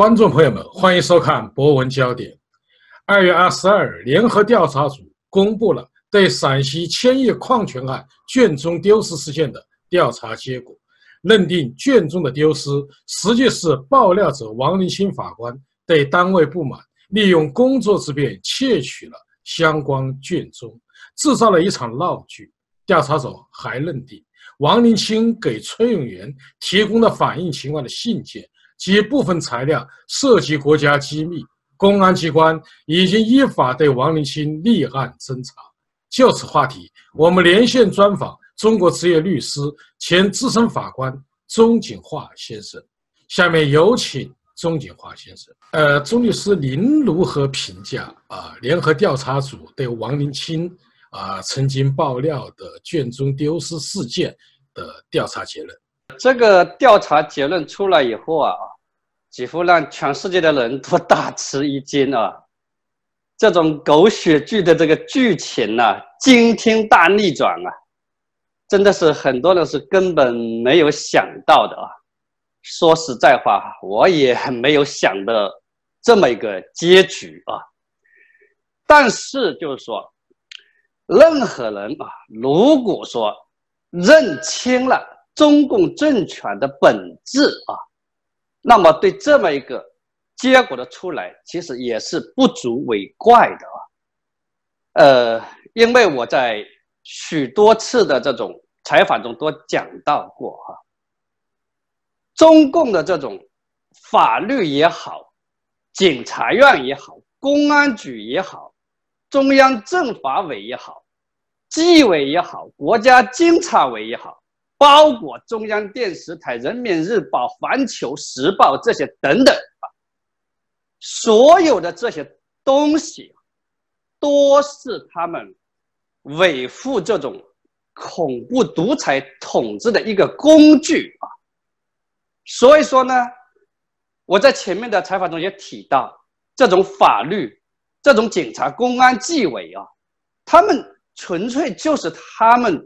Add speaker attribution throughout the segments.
Speaker 1: 观众朋友们，欢迎收看《博文焦点》。二月二十二日，联合调查组公布了对陕西千亿矿权案卷宗丢失事件的调查结果，认定卷宗的丢失实际是爆料者王林清法官对单位不满，利用工作之便窃取了相关卷宗，制造了一场闹剧。调查组还认定，王林清给崔永元提供的反映情况的信件。及部分材料涉及国家机密，公安机关已经依法对王林清立案侦查。就此话题，我们连线专访中国职业律师、前资深法官钟景华先生。下面有请钟景华先生。呃，钟律师，您如何评价啊？联合调查组对王林清啊曾经爆料的卷宗丢失事件的调查结论？
Speaker 2: 这个调查结论出来以后啊。几乎让全世界的人都大吃一惊啊！这种狗血剧的这个剧情呢，惊天大逆转啊，真的是很多人是根本没有想到的啊。说实在话，我也没有想的这么一个结局啊。但是就是说，任何人啊，如果说认清了中共政权的本质啊。那么，对这么一个结果的出来，其实也是不足为怪的啊。呃，因为我在许多次的这种采访中都讲到过哈，中共的这种法律也好，检察院也好，公安局也好，中央政法委也好，纪委也好，国家监察委也好。包括中央电视台、人民日报、环球时报这些等等啊，所有的这些东西，都是他们维护这种恐怖独裁统治的一个工具啊。所以说呢，我在前面的采访中也提到，这种法律、这种警察、公安、纪委啊，他们纯粹就是他们。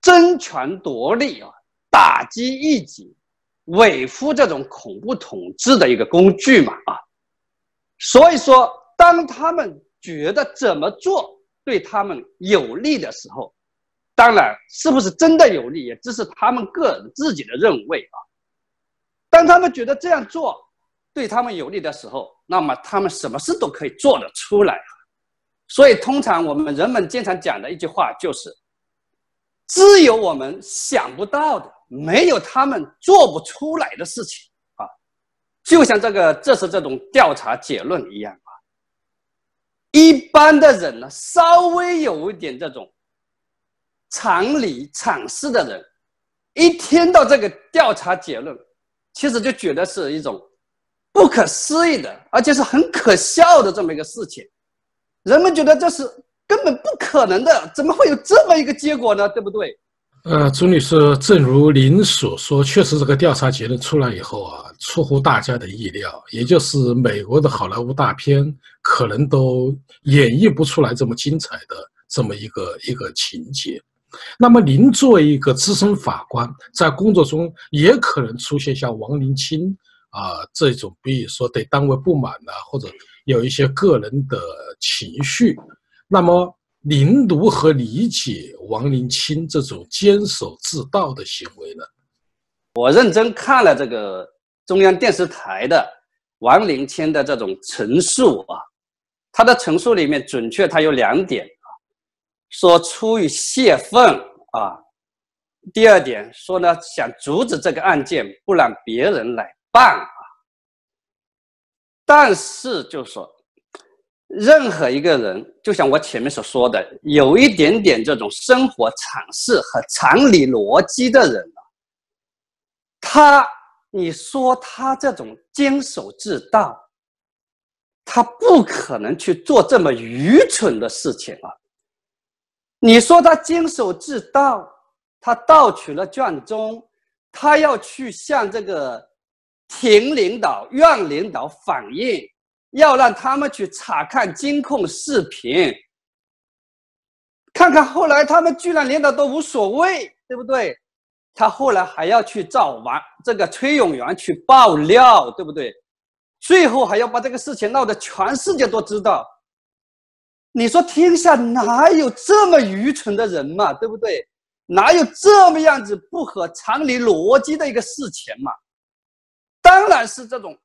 Speaker 2: 争权夺利啊，打击异己，维护这种恐怖统治的一个工具嘛啊，所以说，当他们觉得怎么做对他们有利的时候，当然是不是真的有利，也只是他们个人自己的认为啊。当他们觉得这样做对他们有利的时候，那么他们什么事都可以做得出来。所以，通常我们人们经常讲的一句话就是。只有我们想不到的，没有他们做不出来的事情啊！就像这个，这是这种调查结论一样啊。一般的人呢，稍微有一点这种常理常识的人，一听到这个调查结论，其实就觉得是一种不可思议的，而且是很可笑的这么一个事情。人们觉得这是。根本不可能的，怎么会有这么一个结果呢？对不对？
Speaker 1: 呃，朱女士，正如您所说，确实这个调查结论出来以后啊，出乎大家的意料，也就是美国的好莱坞大片可能都演绎不出来这么精彩的这么一个一个情节。那么，您作为一个资深法官，在工作中也可能出现像王林清啊这种，比如说对单位不满呐，或者有一些个人的情绪。那么，您如何理解王林清这种监守自盗的行为呢？
Speaker 2: 我认真看了这个中央电视台的王林清的这种陈述啊，他的陈述里面准确，他有两点啊，说出于泄愤啊，第二点说呢，想阻止这个案件不让别人来办啊，但是就说。任何一个人，就像我前面所说的，有一点点这种生活常识和常理逻辑的人啊，他，你说他这种监守自盗，他不可能去做这么愚蠢的事情啊。你说他监守自盗，他盗取了卷宗，他要去向这个庭领导、院领导反映。要让他们去查看监控视频，看看后来他们居然领导都无所谓，对不对？他后来还要去找完这个崔永元去爆料，对不对？最后还要把这个事情闹得全世界都知道。你说天下哪有这么愚蠢的人嘛？对不对？哪有这么样子不合常理逻辑的一个事情嘛？当然是这种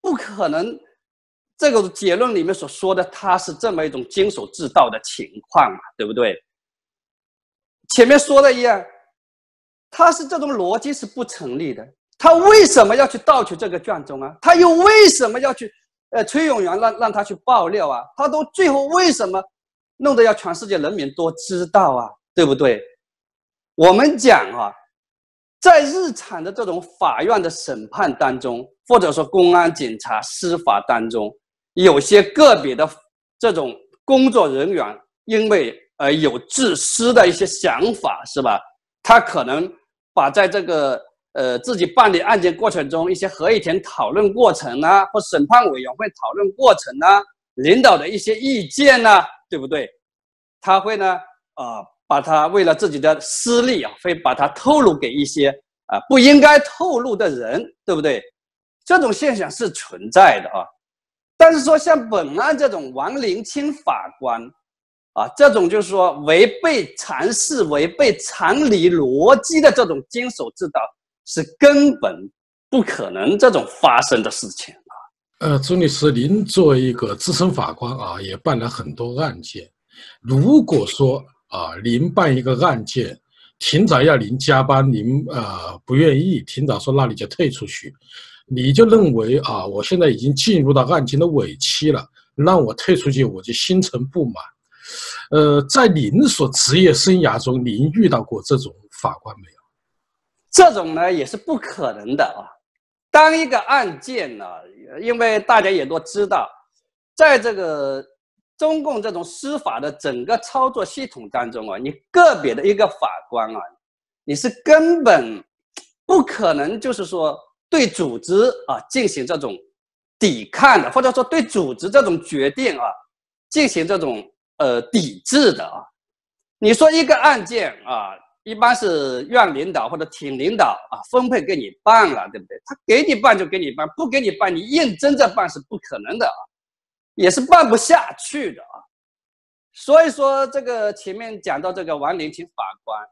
Speaker 2: 不可能。这个结论里面所说的，他是这么一种经手自盗的情况嘛？对不对？前面说的一样，他是这种逻辑是不成立的。他为什么要去盗取这个卷宗啊？他又为什么要去？呃，崔永元让让他去爆料啊？他都最后为什么弄得要全世界人民都知道啊？对不对？我们讲啊，在日常的这种法院的审判当中，或者说公安、警察、司法当中，有些个别的这种工作人员，因为呃有自私的一些想法，是吧？他可能把在这个。呃，自己办理案件过程中一些合议庭讨论过程呢，或审判委员会讨论过程呢，领导的一些意见呢，对不对？他会呢，啊，把他为了自己的私利啊，会把他透露给一些啊不应该透露的人，对不对？这种现象是存在的啊。但是说像本案这种王林清法官，啊，这种就是说违背常识、违背常理逻辑的这种监守自盗。是根本不可能这种发生的事情啊！
Speaker 1: 呃，朱律师，您作为一个资深法官啊，也办了很多案件。如果说啊，您办一个案件，庭长要您加班，您呃不愿意，庭长说那你就退出去，你就认为啊，我现在已经进入到案件的尾期了，让我退出去，我就心存不满。呃，在您所职业生涯中，您遇到过这种法官没有？
Speaker 2: 这种呢也是不可能的啊！当一个案件呢，因为大家也都知道，在这个中共这种司法的整个操作系统当中啊，你个别的一个法官啊，你是根本不可能就是说对组织啊进行这种抵抗的，或者说对组织这种决定啊进行这种呃抵制的啊。你说一个案件啊。一般是院领导或者厅领导啊，分配给你办了，对不对？他给你办就给你办，不给你办，你硬争着办是不可能的啊，也是办不下去的啊。所以说，这个前面讲到这个王林清法官，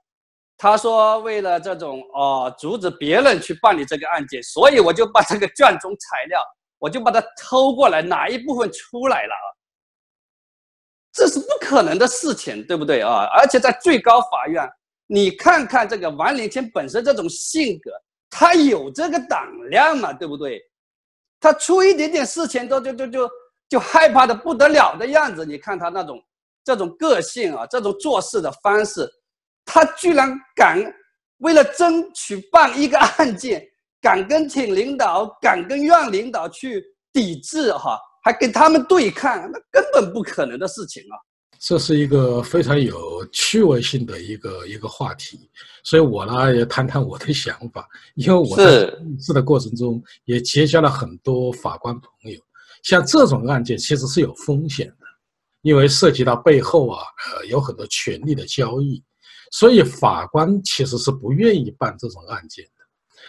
Speaker 2: 他说为了这种哦阻止别人去办理这个案件，所以我就把这个卷宗材料，我就把它偷过来，哪一部分出来了啊？这是不可能的事情，对不对啊？而且在最高法院。你看看这个王林清本身这种性格，他有这个胆量嘛？对不对？他出一点点事情都就就就就害怕的不得了的样子。你看他那种这种个性啊，这种做事的方式，他居然敢为了争取办一个案件，敢跟请领导、敢跟院领导去抵制哈，还跟他们对抗，那根本不可能的事情啊！
Speaker 1: 这是一个非常有趣味性的一个一个话题，所以我呢也谈谈我的想法。因为我在录制的过程中也结交了很多法官朋友，像这种案件其实是有风险的，因为涉及到背后啊呃有很多权力的交易，所以法官其实是不愿意办这种案件的。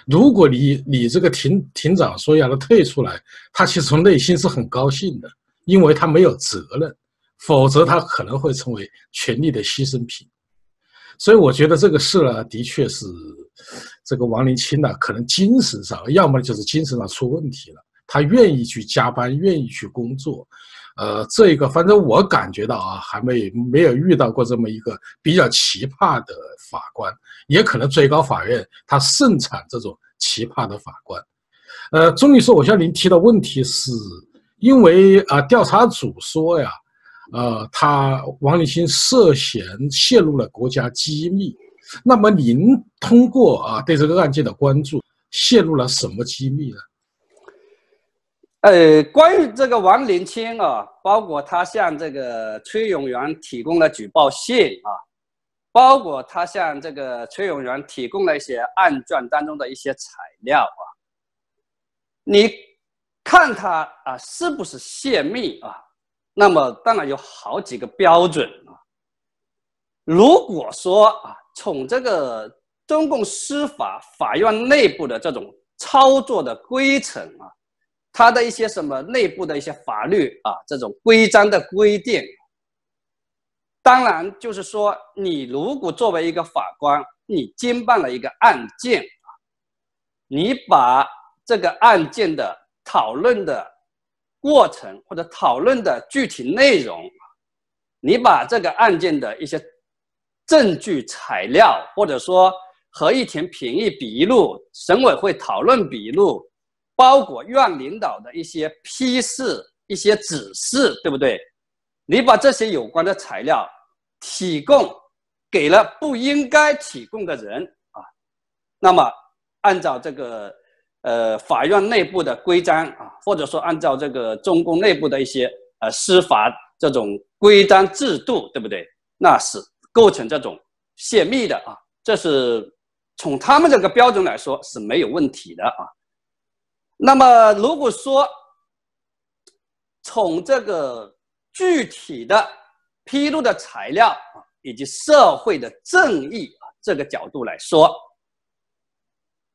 Speaker 1: 如果你你这个庭庭长说让他退出来，他其实从内心是很高兴的，因为他没有责任。否则，他可能会成为权力的牺牲品。所以，我觉得这个事呢，的确是这个王林清呢，可能精神上，要么就是精神上出问题了。他愿意去加班，愿意去工作。呃，这个反正我感觉到啊，还没没有遇到过这么一个比较奇葩的法官。也可能最高法院他盛产这种奇葩的法官。呃，钟律师，我向您提的问题是，因为啊，调查组说呀。呃，他王立新涉嫌泄露了国家机密，那么您通过啊对这个案件的关注，泄露了什么机密呢？
Speaker 2: 呃，关于这个王林清啊，包括他向这个崔永元提供了举报信啊，包括他向这个崔永元提供了一些案卷当中的一些材料啊，你看他啊是不是泄密啊？那么当然有好几个标准啊。如果说啊，从这个中共司法法院内部的这种操作的规程啊，它的一些什么内部的一些法律啊，这种规章的规定。当然，就是说，你如果作为一个法官，你经办了一个案件，你把这个案件的讨论的过程或者讨论的具体内容，你把这个案件的一些证据材料，或者说合议庭评议笔录、审委会讨论笔录，包括院领导的一些批示、一些指示，对不对？你把这些有关的材料提供给了不应该提供的人啊，那么按照这个呃法院内部的规章啊，或者说按照这个中共内部的一些呃司法这种规章制度，对不对？那是构成这种泄密的啊，这是从他们这个标准来说是没有问题的啊。那么如果说从这个具体的披露的材料啊，以及社会的正义啊这个角度来说，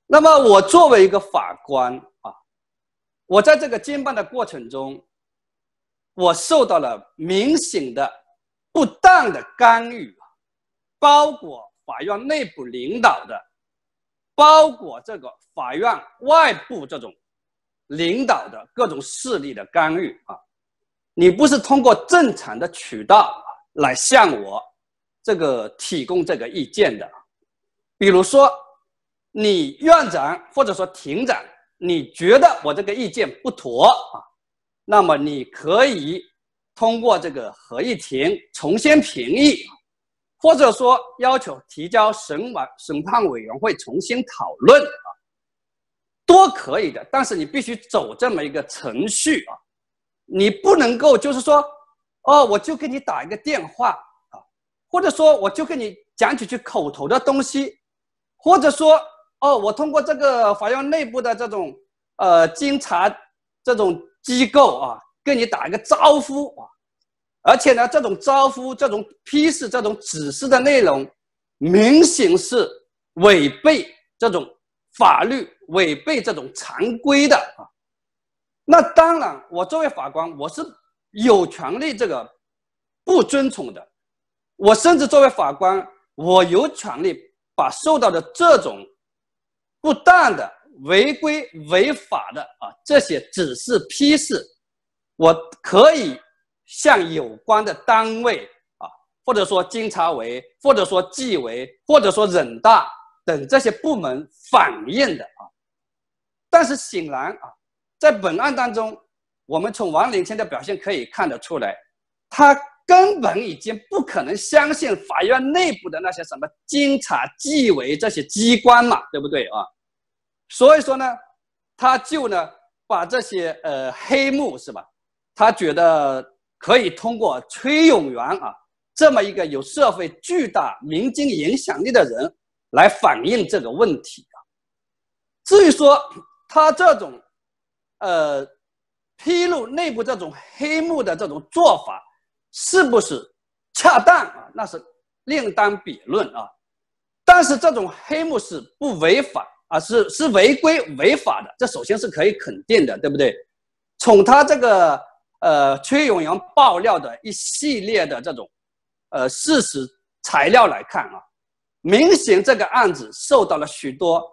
Speaker 2: 那么我作为一个法官啊，我在这个经办的过程中，我受到了明显的不当的干预啊，包括法院内部领导的，包括这个法院外部这种领导的各种势力的干预啊。你不是通过正常的渠道来向我这个提供这个意见的，比如说你院长或者说庭长，你觉得我这个意见不妥啊，那么你可以通过这个合议庭重新评议，或者说要求提交审委审判委员会重新讨论啊，都可以的。但是你必须走这么一个程序啊。你不能够就是说，哦，我就给你打一个电话啊，或者说我就跟你讲几句口头的东西，或者说，哦，我通过这个法院内部的这种呃监察这种机构啊，跟你打一个招呼啊，而且呢，这种招呼、这种批示、这种指示的内容，明显是违背这种法律、违背这种常规的啊。那当然，我作为法官，我是有权利这个不遵从的。我甚至作为法官，我有权利把受到的这种不当的、违规违法的啊这些指示批示，我可以向有关的单位啊，或者说监察委，或者说纪委，或者说人大等这些部门反映的啊。但是显然啊。在本案当中，我们从王林清的表现可以看得出来，他根本已经不可能相信法院内部的那些什么监察、纪委这些机关嘛，对不对啊？所以说呢，他就呢把这些呃黑幕是吧？他觉得可以通过崔永元啊这么一个有社会巨大民间影响力的人来反映这个问题啊。至于说他这种。呃，披露内部这种黑幕的这种做法是不是恰当啊？那是另当别论啊。但是这种黑幕是不违法啊，是是违规违法的，这首先是可以肯定的，对不对？从他这个呃崔永元爆料的一系列的这种呃事实材料来看啊，明显这个案子受到了许多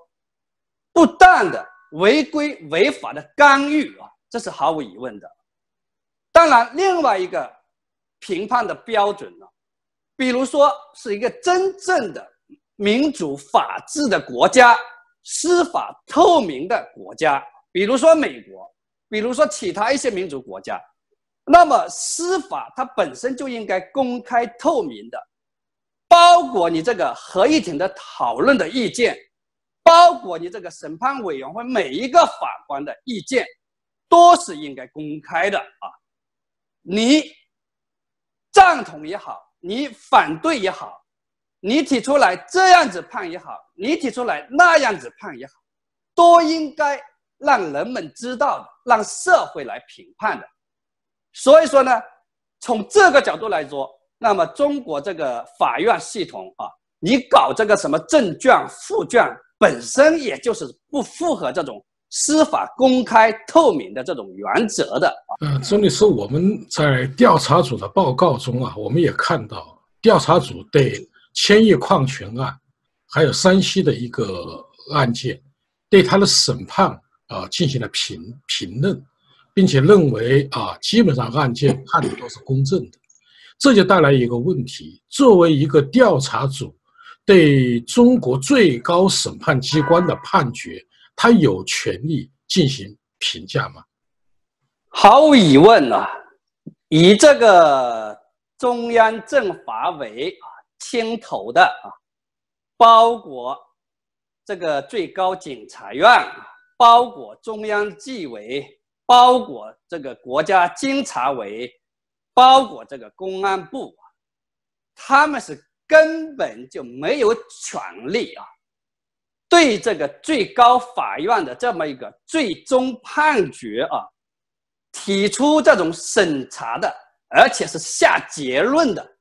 Speaker 2: 不当的。违规违法的干预啊，这是毫无疑问的。当然，另外一个评判的标准呢，比如说是一个真正的民主法治的国家，司法透明的国家，比如说美国，比如说其他一些民主国家，那么司法它本身就应该公开透明的，包括你这个合议庭的讨论的意见。包括你这个审判委员会每一个法官的意见，都是应该公开的啊！你赞同也好，你反对也好，你提出来这样子判也好，你提出来那样子判也好，都应该让人们知道的，让社会来评判的。所以说呢，从这个角度来说，那么中国这个法院系统啊，你搞这个什么证卷、副卷。本身也就是不符合这种司法公开透明的这种原则的。
Speaker 1: 嗯，钟律师，我们在调查组的报告中啊，我们也看到调查组对千叶矿权案，还有山西的一个案件，对他的审判啊进行了评评论，并且认为啊，基本上案件判的都是公正的。这就带来一个问题：作为一个调查组，对中国最高审判机关的判决，他有权利进行评价吗？
Speaker 2: 毫无疑问啊，以这个中央政法委啊牵头的啊，包括这个最高检察院，包括中央纪委，包括这个国家监察委。包括这个公安部，他们是根本就没有权利啊，对这个最高法院的这么一个最终判决啊，提出这种审查的，而且是下结论的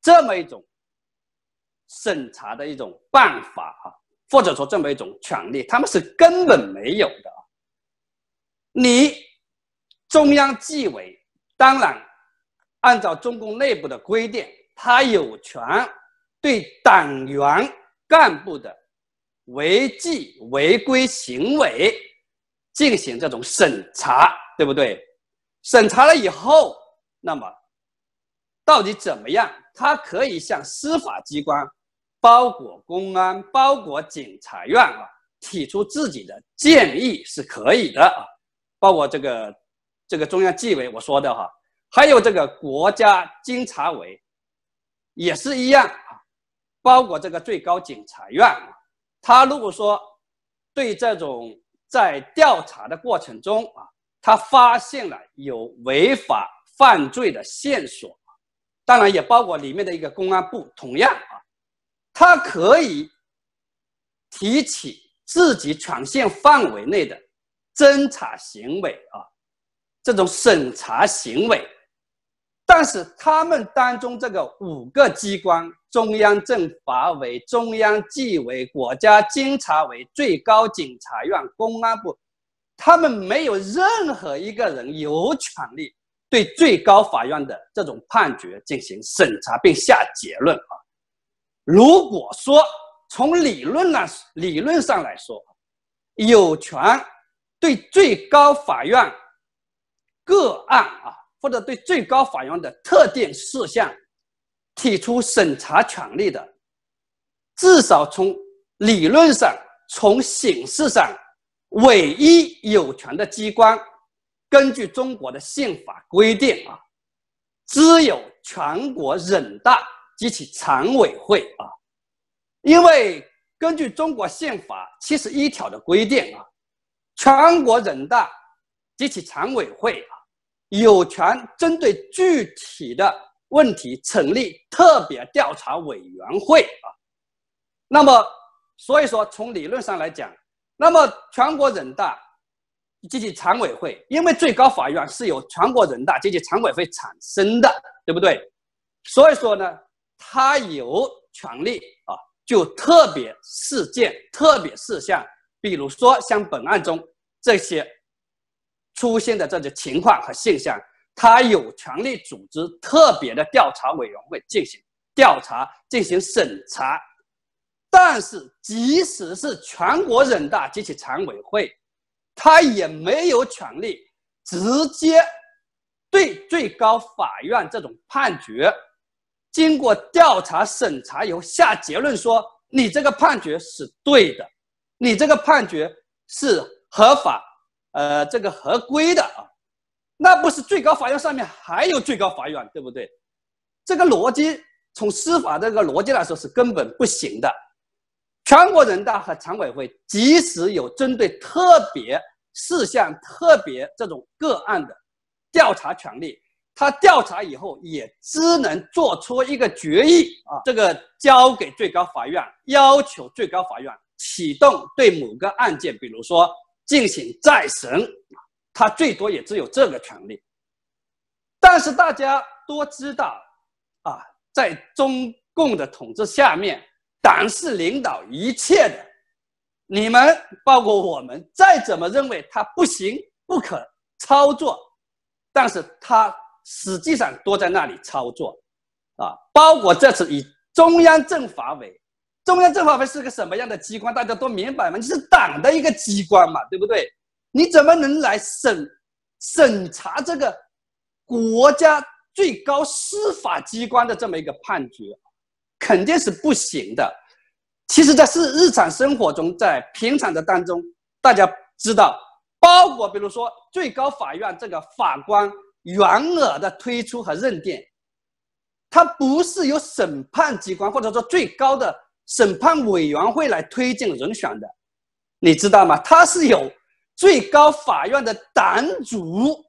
Speaker 2: 这么一种审查的一种办法啊，或者说这么一种权利，他们是根本没有的。你中央纪委当然。按照中共内部的规定，他有权对党员干部的违纪违规行为进行这种审查，对不对？审查了以后，那么到底怎么样？他可以向司法机关，包括公安、包括检察院啊，提出自己的建议是可以的啊，包括这个这个中央纪委我说的哈。还有这个国家监察委，也是一样啊，包括这个最高检察院啊，他如果说对这种在调查的过程中啊，他发现了有违法犯罪的线索，当然也包括里面的一个公安部，同样啊，他可以提起自己权限范围内的侦查行为啊，这种审查行为。但是他们当中这个五个机关：中央政法委、中央纪委、国家监察委、最高检察院、公安部，他们没有任何一个人有权利对最高法院的这种判决进行审查并下结论啊。如果说从理论上理论上来说，有权对最高法院个案啊。或者对最高法院的特定事项提出审查权利的，至少从理论上、从形式上，唯一有权的机关，根据中国的宪法规定啊，只有全国人大及其常委会啊，因为根据中国宪法七十一条的规定啊，全国人大及其常委会啊。有权针对具体的问题成立特别调查委员会啊。那么，所以说从理论上来讲，那么全国人大及其常委会，因为最高法院是由全国人大及其常委会产生的，对不对？所以说呢，他有权利啊，就特别事件、特别事项，比如说像本案中这些。出现的这些情况和现象，他有权利组织特别的调查委员会进行调查、进行审查。但是，即使是全国人大及其常委会，他也没有权利直接对最高法院这种判决经过调查审查以后下结论说你这个判决是对的，你这个判决是合法。呃，这个合规的啊，那不是最高法院上面还有最高法院，对不对？这个逻辑从司法这个逻辑来说是根本不行的。全国人大和常委会即使有针对特别事项、特别这种个案的调查权利，他调查以后也只能做出一个决议啊，这个交给最高法院，要求最高法院启动对某个案件，比如说。进行再审，他最多也只有这个权利。但是大家都知道，啊，在中共的统治下面，党是领导一切的，你们包括我们再怎么认为他不行、不可操作，但是他实际上都在那里操作，啊，包括这次以中央政法委，中央政法委是个什么样的机关？大家都明白吗？你是党的一个机关嘛，对不对？你怎么能来审审查这个国家最高司法机关的这么一个判决？肯定是不行的。其实，在是日常生活中，在平常的当中，大家知道，包括比如说最高法院这个法官原额的推出和认定，它不是由审判机关或者说最高的审判委员会来推荐人选的，你知道吗？它是有最高法院的党组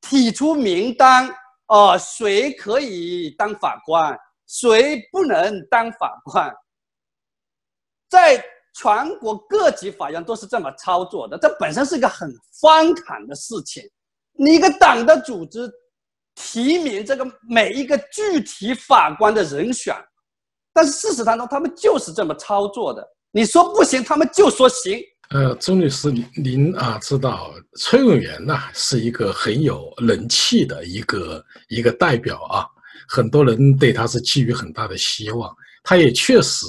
Speaker 2: 提出名单，哦，谁可以当法官，谁不能当法官。在全国各级法院都是这么操作的，这本身是一个很荒唐的事情。你一个党的组织提名这个每一个具体法官的人选，但是事实当中他们就是这么操作的。你说不行，他们就说行。
Speaker 1: 呃，钟律师，您啊知道崔永元呐是一个很有人气的一个一个代表啊，很多人对他是寄予很大的希望，他也确实。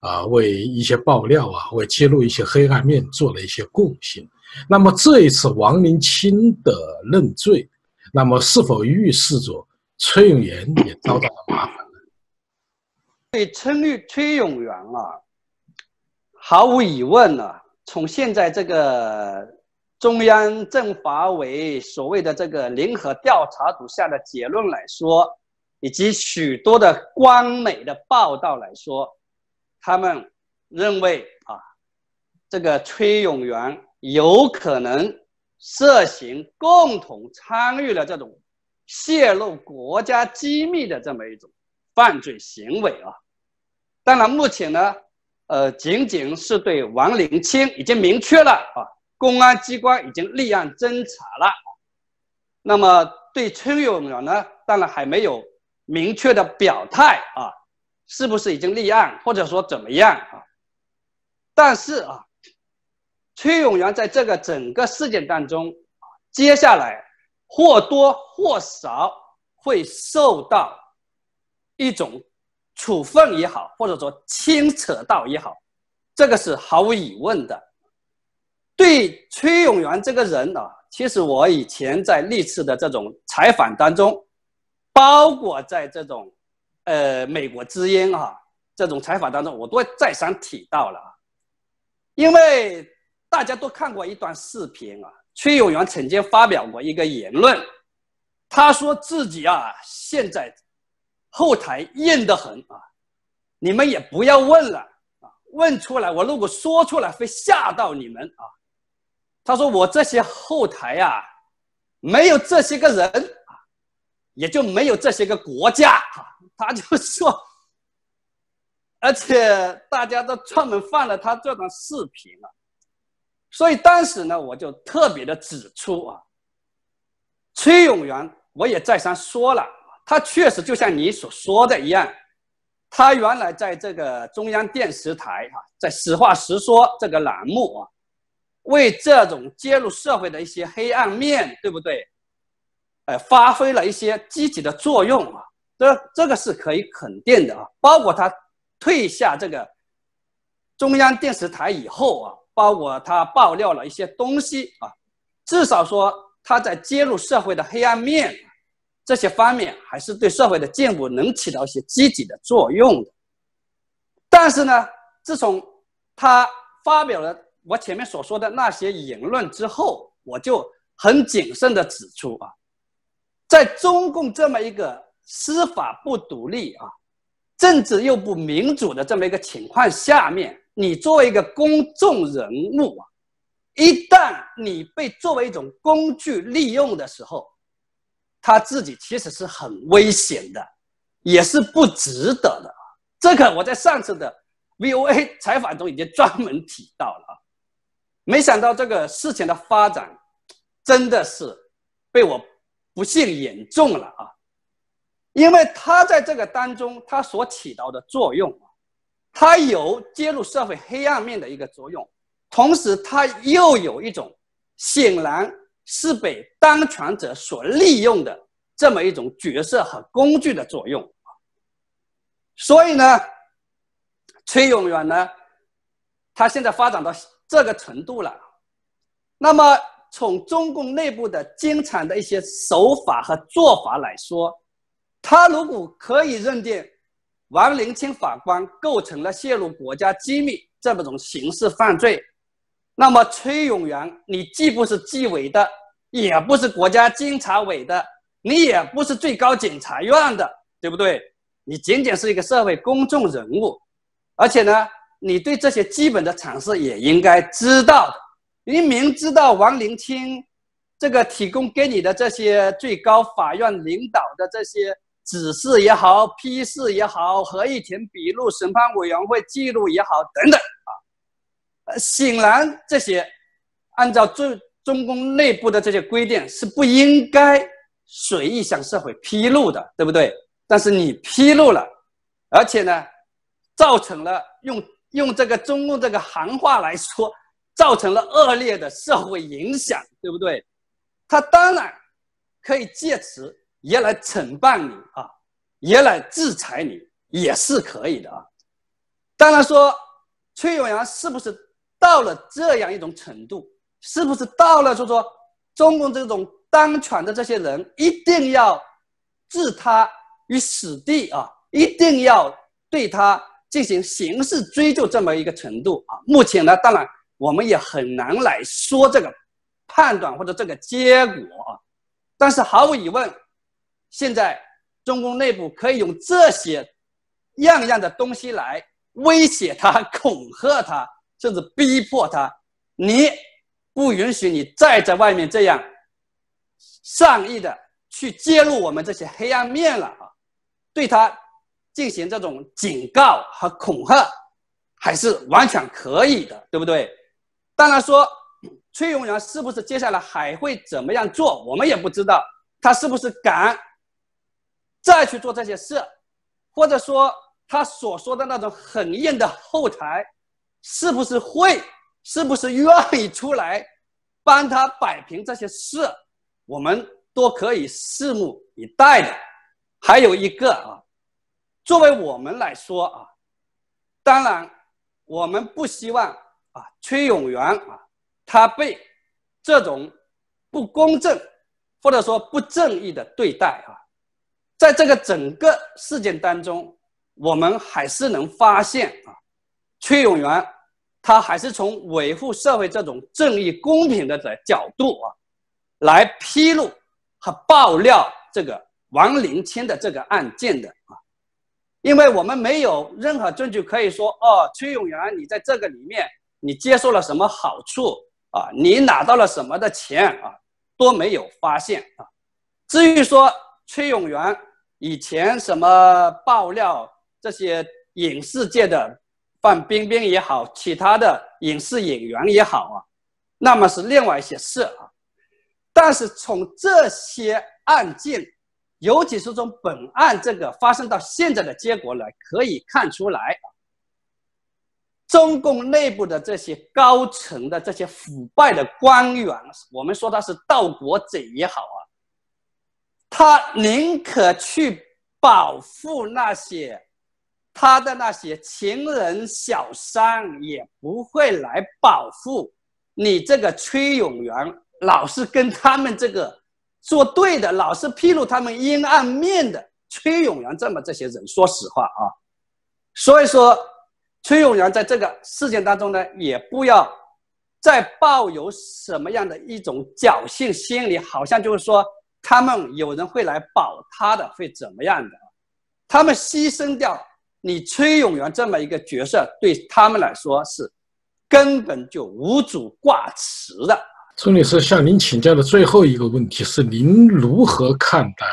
Speaker 1: 啊，为一些爆料啊，为揭露一些黑暗面做了一些贡献。那么这一次王林清的认罪，那么是否预示着崔永元也遭到了麻烦？
Speaker 2: 对崔崔永元啊，毫无疑问呢，从现在这个中央政法委所谓的这个联合调查组下的结论来说，以及许多的官媒的报道来说。他们认为啊，这个崔永元有可能涉嫌共同参与了这种泄露国家机密的这么一种犯罪行为啊。当然，目前呢，呃，仅仅是对王林清已经明确了啊，公安机关已经立案侦查了。那么对崔永元呢，当然还没有明确的表态啊。是不是已经立案，或者说怎么样啊？但是啊，崔永元在这个整个事件当中，接下来或多或少会受到一种处分也好，或者说牵扯到也好，这个是毫无疑问的。对崔永元这个人啊，其实我以前在历次的这种采访当中，包括在这种。呃，美国之音啊，这种采访当中，我都再三提到了，因为大家都看过一段视频啊，崔永元曾经发表过一个言论，他说自己啊，现在后台硬得很啊，你们也不要问了啊，问出来我如果说出来会吓到你们啊，他说我这些后台啊，没有这些个人啊，也就没有这些个国家啊。他就说，而且大家都专门放了他这段视频了，所以当时呢，我就特别的指出啊，崔永元，我也再三说了，他确实就像你所说的一样，他原来在这个中央电视台哈，在《实话实说》这个栏目啊，为这种揭露社会的一些黑暗面，对不对？呃，发挥了一些积极的作用啊。这这个是可以肯定的啊，包括他退下这个中央电视台以后啊，包括他爆料了一些东西啊，至少说他在揭露社会的黑暗面这些方面，还是对社会的进步能起到一些积极的作用的。但是呢，自从他发表了我前面所说的那些言论之后，我就很谨慎的指出啊，在中共这么一个。司法不独立啊，政治又不民主的这么一个情况下面，你作为一个公众人物啊，一旦你被作为一种工具利用的时候，他自己其实是很危险的，也是不值得的。这个我在上次的 VOA 采访中已经专门提到了啊，没想到这个事情的发展真的是被我不幸言中了啊。因为他在这个当中，他所起到的作用，他有揭露社会黑暗面的一个作用，同时他又有一种显然是被当权者所利用的这么一种角色和工具的作用。所以呢，崔永元呢，他现在发展到这个程度了，那么从中共内部的经常的一些手法和做法来说，他如果可以认定王林清法官构成了泄露国家机密这么种刑事犯罪，那么崔永元，你既不是纪委的，也不是国家监察委的，你也不是最高检察院的，对不对？你仅仅是一个社会公众人物，而且呢，你对这些基本的常识也应该知道的。你明知道王林清这个提供给你的这些最高法院领导的这些指示也好、批示也好、合议庭笔录、审判委员会记录也好等等啊，显然这些按照最中共内部的这些规定是不应该随意向社会披露的，对不对？但是你披露了，而且呢，造成了用用这个中共这个行话来说，造成了恶劣的社会影响，对不对？他当然可以借此也来惩办你啊，也来制裁你，也是可以的啊。当然说，崔永元是不是到了这样一种程度？是不是到了就说中共这种当权的这些人一定要置他？于死地啊，一定要对他进行刑事追究这么一个程度啊。目前呢，当然我们也很难来说这个判断或者这个结果啊。但是毫无疑问，现在中共内部可以用这些样样的东西来威胁他、恐吓他，甚至逼迫他。你不允许你再在外面这样善意的去揭露我们这些黑暗面了啊！对他进行这种警告和恐吓，还是完全可以的，对不对？当然说，崔永元是不是接下来还会怎么样做，我们也不知道。他是不是敢再去做这些事，或者说他所说的那种很硬的后台，是不是会，是不是愿意出来帮他摆平这些事，我们都可以拭目以待的。还有一个啊，作为我们来说啊，当然我们不希望啊崔永元啊他被这种不公正或者说不正义的对待啊，在这个整个事件当中，我们还是能发现啊，崔永元他还是从维护社会这种正义公平的的角度啊，来披露和爆料这个。王林清的这个案件的啊，因为我们没有任何证据可以说哦，崔永元你在这个里面你接受了什么好处啊，你拿到了什么的钱啊，都没有发现啊。至于说崔永元以前什么爆料这些影视界的范冰冰也好，其他的影视演员也好啊，那么是另外一些事啊。但是从这些案件。尤其是从本案这个发生到现在的结果来，可以看出来，中共内部的这些高层的这些腐败的官员，我们说他是盗国贼也好啊，他宁可去保护那些他的那些情人小三，也不会来保护你这个崔永元，老是跟他们这个。做对的，老是披露他们阴暗面的崔永元，这么这些人，说实话啊，所以说崔永元在这个事件当中呢，也不要再抱有什么样的一种侥幸心理，好像就是说他们有人会来保他的，会怎么样的？他们牺牲掉你崔永元这么一个角色，对他们来说是根本就无主挂齿的。
Speaker 1: 崔女士向您请教的最后一个问题是：您如何看待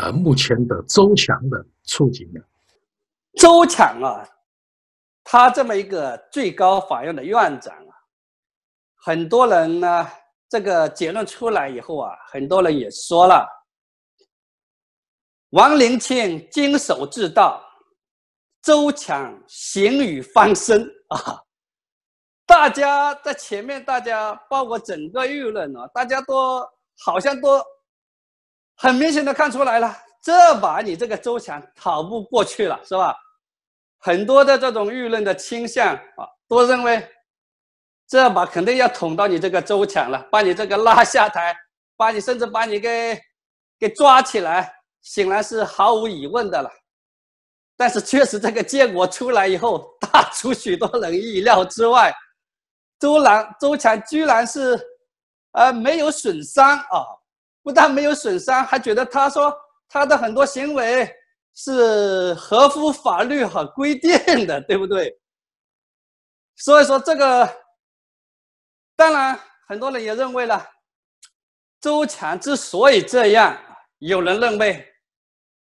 Speaker 1: 呃目前的周强的处境呢？
Speaker 2: 周强啊，他这么一个最高法院的院长啊，很多人呢，这个结论出来以后啊，很多人也说了，王林庆经手之道，周强行雨翻身啊。大家在前面，大家包括整个舆论啊，大家都好像都很明显的看出来了，这把你这个周强逃不过去了，是吧？很多的这种舆论的倾向啊，都认为这把肯定要捅到你这个周强了，把你这个拉下台，把你甚至把你给给抓起来，显然是毫无疑问的了。但是确实这个结果出来以后，大出许多人意料之外。周兰周强居然是，呃，没有损伤啊！不但没有损伤，还觉得他说他的很多行为是合乎法律和规定的，对不对？所以说这个，当然很多人也认为了，周强之所以这样，有人认为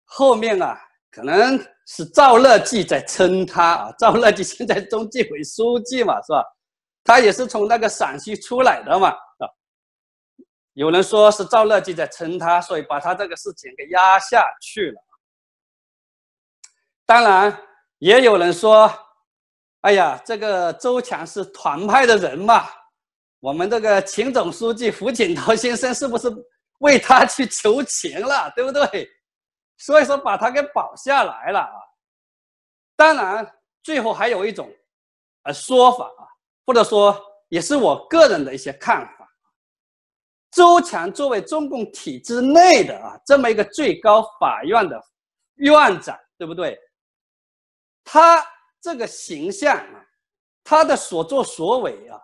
Speaker 2: 后面啊，可能是赵乐际在撑他啊。赵乐际现在中纪委书记嘛，是吧？他也是从那个陕西出来的嘛，啊，有人说是赵乐际在撑他，所以把他这个事情给压下去了。当然，也有人说，哎呀，这个周强是团派的人嘛，我们这个秦总书记胡锦涛先生是不是为他去求情了，对不对？所以说把他给保下来了啊。当然，最后还有一种，呃，说法啊。或者说，也是我个人的一些看法。周强作为中共体制内的啊这么一个最高法院的院长，对不对？他这个形象啊，他的所作所为啊，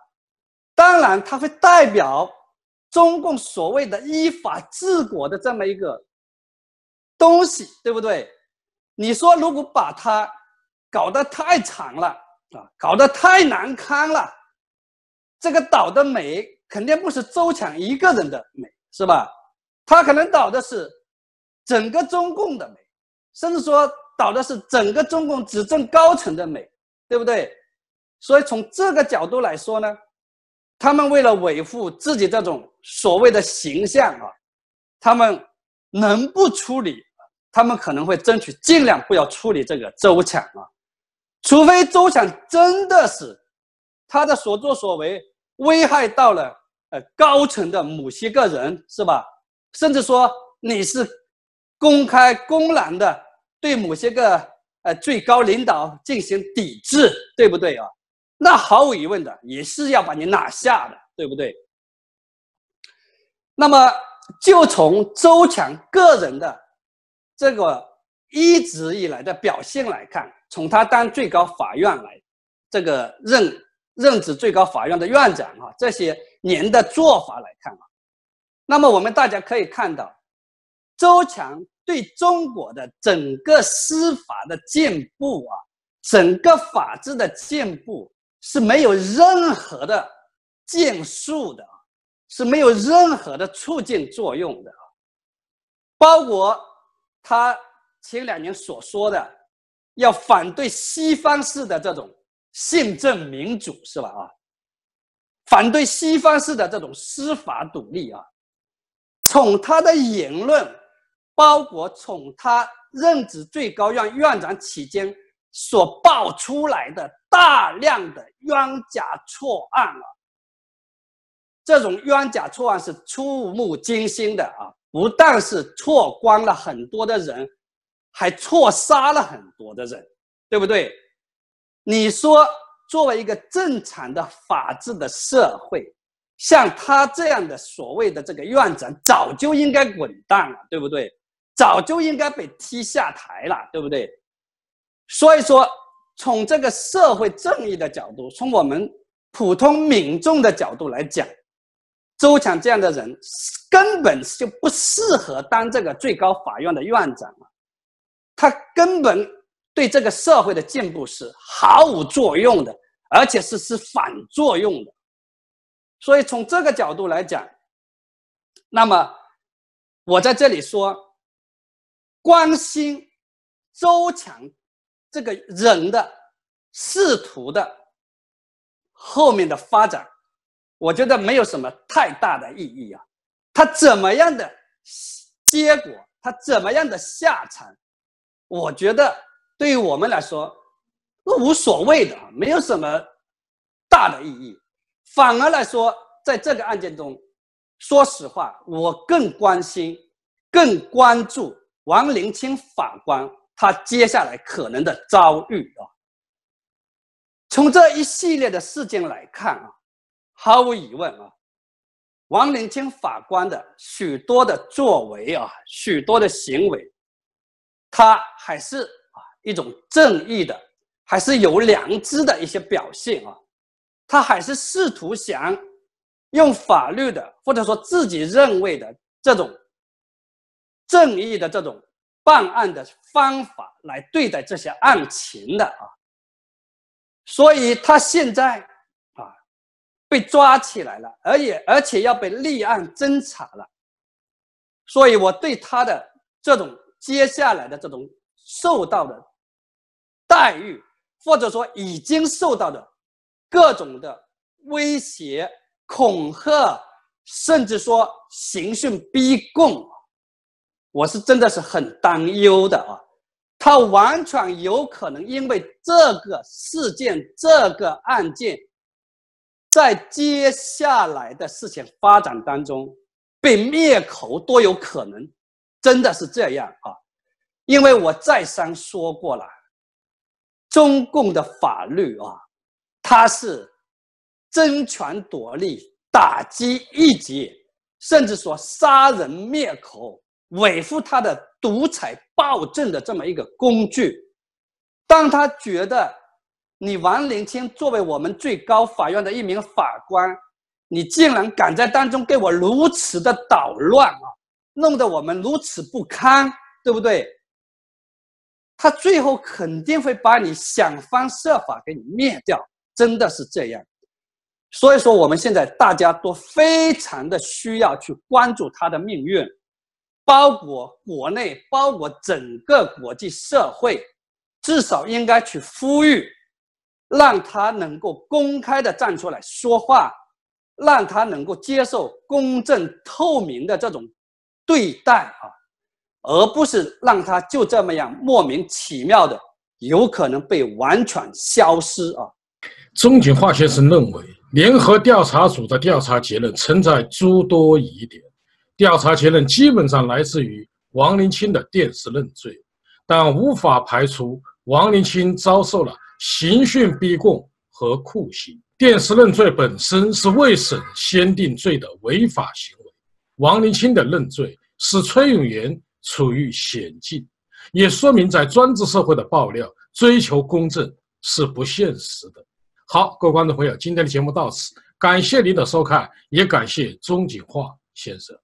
Speaker 2: 当然他会代表中共所谓的依法治国的这么一个东西，对不对？你说如果把它搞得太长了。啊，搞得太难堪了。这个倒的美肯定不是周强一个人的美，是吧？他可能倒的是整个中共的美，甚至说倒的是整个中共执政高层的美，对不对？所以从这个角度来说呢，他们为了维护自己这种所谓的形象啊，他们能不处理，他们可能会争取尽量不要处理这个周强啊。除非周强真的是他的所作所为危害到了呃高层的某些个人，是吧？甚至说你是公开公然的对某些个呃最高领导进行抵制，对不对啊？那毫无疑问的也是要把你拿下的，对不对？那么就从周强个人的这个一直以来的表现来看。从他当最高法院来，这个任任职最高法院的院长啊，这些年的做法来看啊，那么我们大家可以看到，周强对中国的整个司法的进步啊，整个法治的进步是没有任何的建树的，是没有任何的促进作用的啊，包括他前两年所说的。要反对西方式的这种宪政民主是吧？啊，反对西方式的这种司法独立啊。从他的言论，包括从他任职最高院院长期间所爆出来的大量的冤假错案啊，这种冤假错案是触目惊心的啊！不但是错光了很多的人。还错杀了很多的人，对不对？你说，作为一个正常的法治的社会，像他这样的所谓的这个院长，早就应该滚蛋了，对不对？早就应该被踢下台了，对不对？所以说，从这个社会正义的角度，从我们普通民众的角度来讲，周强这样的人根本就不适合当这个最高法院的院长啊。他根本对这个社会的进步是毫无作用的，而且是是反作用的。所以从这个角度来讲，那么我在这里说，关心周强这个人的仕途的后面的发展，我觉得没有什么太大的意义啊。他怎么样的结果，他怎么样的下场？我觉得对于我们来说都，无所谓的，没有什么大的意义。反而来说，在这个案件中，说实话，我更关心、更关注王林清法官他接下来可能的遭遇啊。从这一系列的事件来看啊，毫无疑问啊，王林清法官的许多的作为啊，许多的行为，他还是啊一种正义的，还是有良知的一些表现啊。他还是试图想用法律的，或者说自己认为的这种正义的这种办案的方法来对待这些案情的啊，所以他现在被抓起来了，而且而且要被立案侦查了，所以我对他的这种接下来的这种受到的待遇，或者说已经受到的。各种的威胁、恐吓，甚至说刑讯逼供，我是真的是很担忧的啊！他完全有可能因为这个事件、这个案件，在接下来的事情发展当中被灭口都有可能，真的是这样啊！因为我再三说过了，中共的法律啊。它是争权夺利、打击异己，甚至说杀人灭口、维护他的独裁暴政的这么一个工具。当他觉得你王林清作为我们最高法院的一名法官，你竟然敢在当中给我如此的捣乱啊，弄得我们如此不堪，对不对？他最后肯定会把你想方设法给你灭掉。真的是这样，所以说我们现在大家都非常的需要去关注他的命运，包括国内，包括整个国际社会，至少应该去呼吁，让他能够公开的站出来说话，让他能够接受公正透明的这种对待啊，而不是让他就这么样莫名其妙的有可能被完全消失啊。
Speaker 1: 钟景化先生认为，联合调查组的调查结论存在诸多疑点。调查结论基本上来自于王林清的电视认罪，但无法排除王林清遭受了刑讯逼供和酷刑。电视认罪本身是未审先定罪的违法行为。王林清的认罪使崔永元处于险境，也说明在专制社会的爆料追求公正是不现实的。好，各位观众朋友，今天的节目到此，感谢您的收看，也感谢钟景化先生。